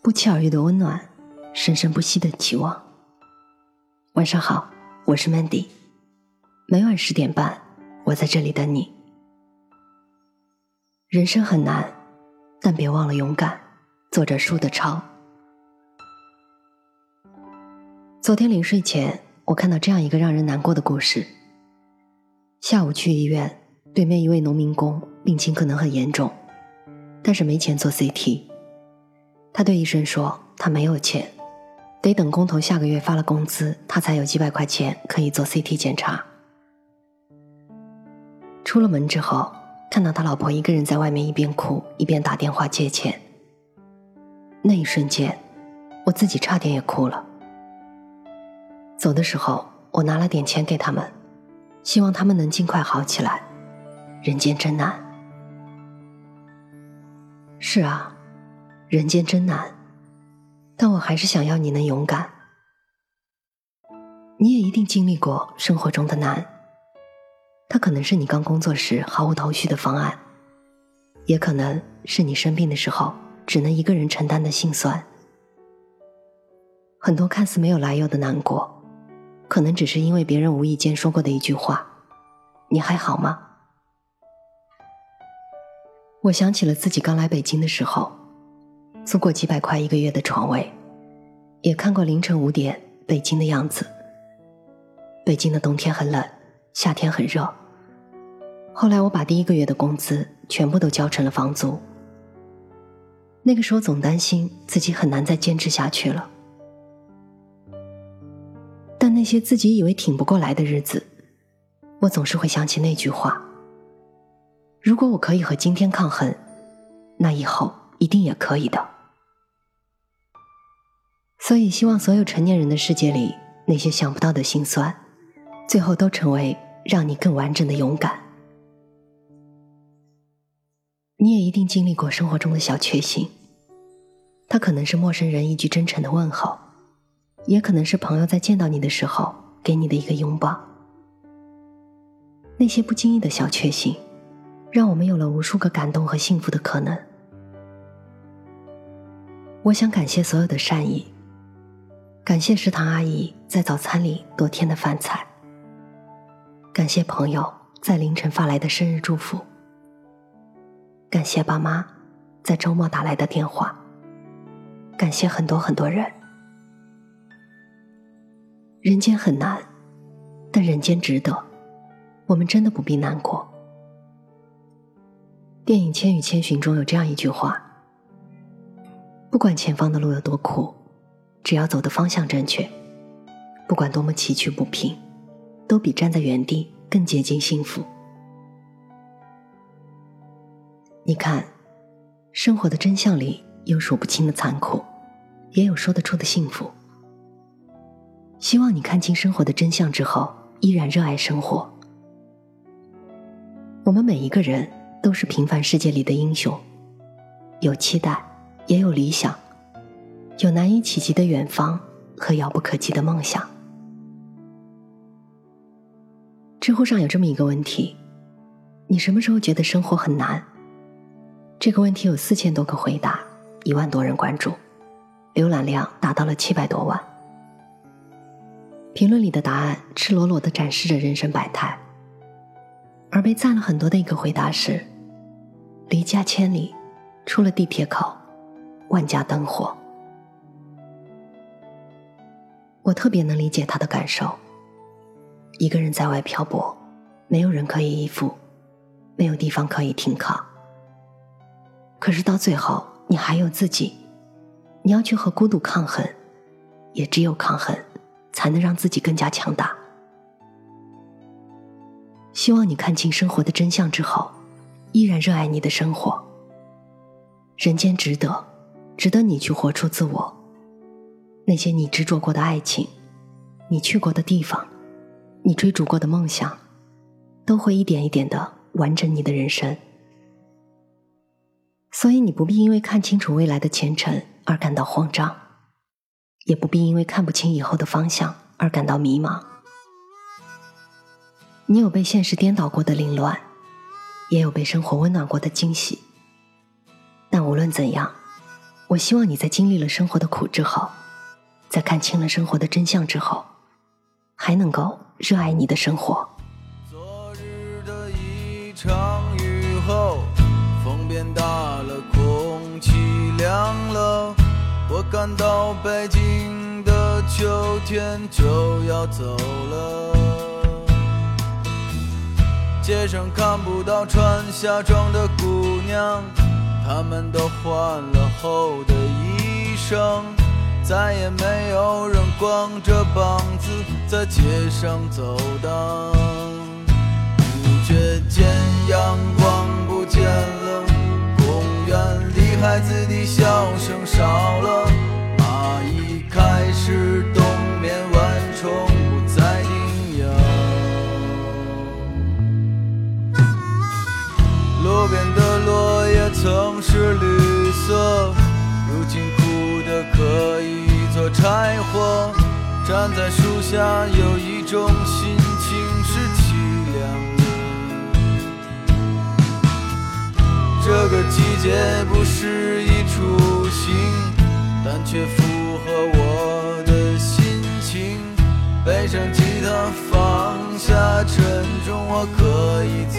不期而遇的温暖，生生不息的期望。晚上好，我是 Mandy，每晚十点半，我在这里等你。人生很难，但别忘了勇敢。作者：舒德超。昨天临睡前，我看到这样一个让人难过的故事。下午去医院，对面一位农民工病情可能很严重，但是没钱做 CT。他对医生说：“他没有钱，得等工头下个月发了工资，他才有几百块钱可以做 CT 检查。”出了门之后，看到他老婆一个人在外面一边哭一边打电话借钱。那一瞬间，我自己差点也哭了。走的时候，我拿了点钱给他们，希望他们能尽快好起来。人间真难。是啊。人间真难，但我还是想要你能勇敢。你也一定经历过生活中的难，它可能是你刚工作时毫无头绪的方案，也可能是你生病的时候只能一个人承担的心酸。很多看似没有来由的难过，可能只是因为别人无意间说过的一句话：“你还好吗？”我想起了自己刚来北京的时候。租过几百块一个月的床位，也看过凌晨五点北京的样子。北京的冬天很冷，夏天很热。后来我把第一个月的工资全部都交成了房租。那个时候总担心自己很难再坚持下去了。但那些自己以为挺不过来的日子，我总是会想起那句话：如果我可以和今天抗衡，那以后一定也可以的。所以，希望所有成年人的世界里，那些想不到的心酸，最后都成为让你更完整的勇敢。你也一定经历过生活中的小确幸，它可能是陌生人一句真诚的问候，也可能是朋友在见到你的时候给你的一个拥抱。那些不经意的小确幸，让我们有了无数个感动和幸福的可能。我想感谢所有的善意。感谢食堂阿姨在早餐里多添的饭菜。感谢朋友在凌晨发来的生日祝福。感谢爸妈在周末打来的电话。感谢很多很多人。人间很难，但人间值得。我们真的不必难过。电影《千与千寻》中有这样一句话：不管前方的路有多苦。只要走的方向正确，不管多么崎岖不平，都比站在原地更接近幸福。你看，生活的真相里有数不清的残酷，也有说得出的幸福。希望你看清生活的真相之后，依然热爱生活。我们每一个人都是平凡世界里的英雄，有期待，也有理想。有难以企及的远方和遥不可及的梦想。知乎上有这么一个问题：你什么时候觉得生活很难？这个问题有四千多个回答，一万多人关注，浏览量达到了七百多万。评论里的答案赤裸裸的展示着人生百态，而被赞了很多的一个回答是：离家千里，出了地铁口，万家灯火。我特别能理解他的感受。一个人在外漂泊，没有人可以依附，没有地方可以停靠。可是到最后，你还有自己，你要去和孤独抗衡，也只有抗衡，才能让自己更加强大。希望你看清生活的真相之后，依然热爱你的生活。人间值得，值得你去活出自我。那些你执着过的爱情，你去过的地方，你追逐过的梦想，都会一点一点的完整你的人生。所以你不必因为看清楚未来的前程而感到慌张，也不必因为看不清以后的方向而感到迷茫。你有被现实颠倒过的凌乱，也有被生活温暖过的惊喜。但无论怎样，我希望你在经历了生活的苦之后，在看清了生活的真相之后，还能够热爱你的生活。昨日的一场雨后，风变大了，空气凉了，我感到北京的秋天就要走了。街上看不到穿夏装的姑娘。她们都换了厚的衣裳，再也没有人光着膀子在街上走荡。不觉间，阳光不见了，公园里孩子的笑声少了，蚂蚁开始冬眠，蚊虫不再叮咬。路边的落叶曾是绿色，如今枯的可以做柴火。站在树下，有一种心情是凄凉的。这个季节不适宜出行，但却符合我的心情。背上吉他，放下沉重，我可以走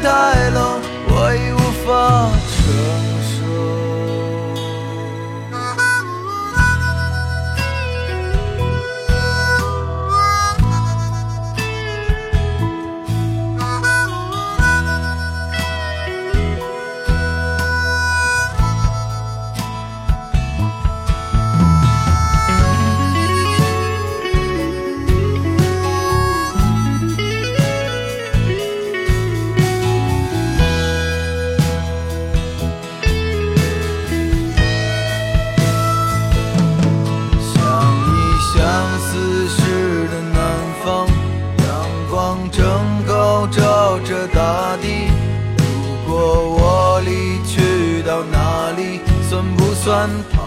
太冷，我已无法不